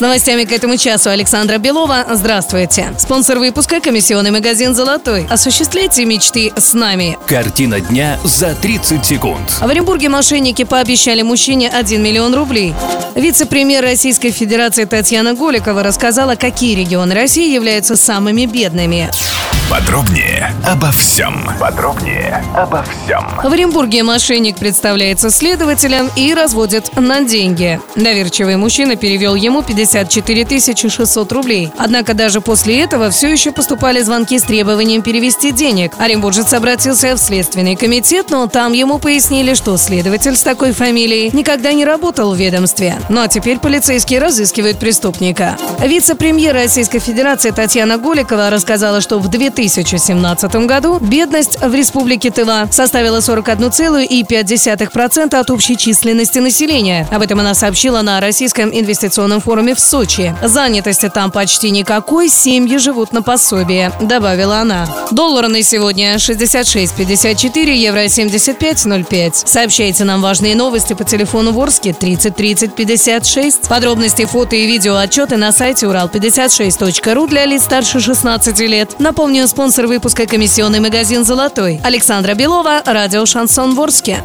С новостями к этому часу Александра Белова. Здравствуйте. Спонсор выпуска – комиссионный магазин «Золотой». Осуществляйте мечты с нами. Картина дня за 30 секунд. В Оренбурге мошенники пообещали мужчине 1 миллион рублей. Вице-премьер Российской Федерации Татьяна Голикова рассказала, какие регионы России являются самыми бедными. Подробнее обо всем. Подробнее обо всем. В Оренбурге мошенник представляется следователем и разводит на деньги. Доверчивый мужчина перевел ему 54 600 рублей. Однако даже после этого все еще поступали звонки с требованием перевести денег. Оренбуржец обратился в Следственный комитет, но там ему пояснили, что следователь с такой фамилией никогда не работал в ведомстве. Ну а теперь полицейские разыскивают преступника. Вице-премьер Российской Федерации Татьяна Голикова рассказала, что в 2017 году бедность в Республике Тыва составила 41,5% от общей численности населения. Об этом она сообщила на Российском инвестиционном форуме в Сочи. Занятости там почти никакой, семьи живут на пособие, добавила она. Доллар на сегодня 66.54, евро 75.05. Сообщайте нам важные новости по телефону Ворске 30 30 56. Подробности, фото и видео отчеты на сайте урал56.ру для лиц старше 16 лет. Напомню, спонсор выпуска комиссионный магазин «Золотой». Александра Белова, радио «Шансон Ворске».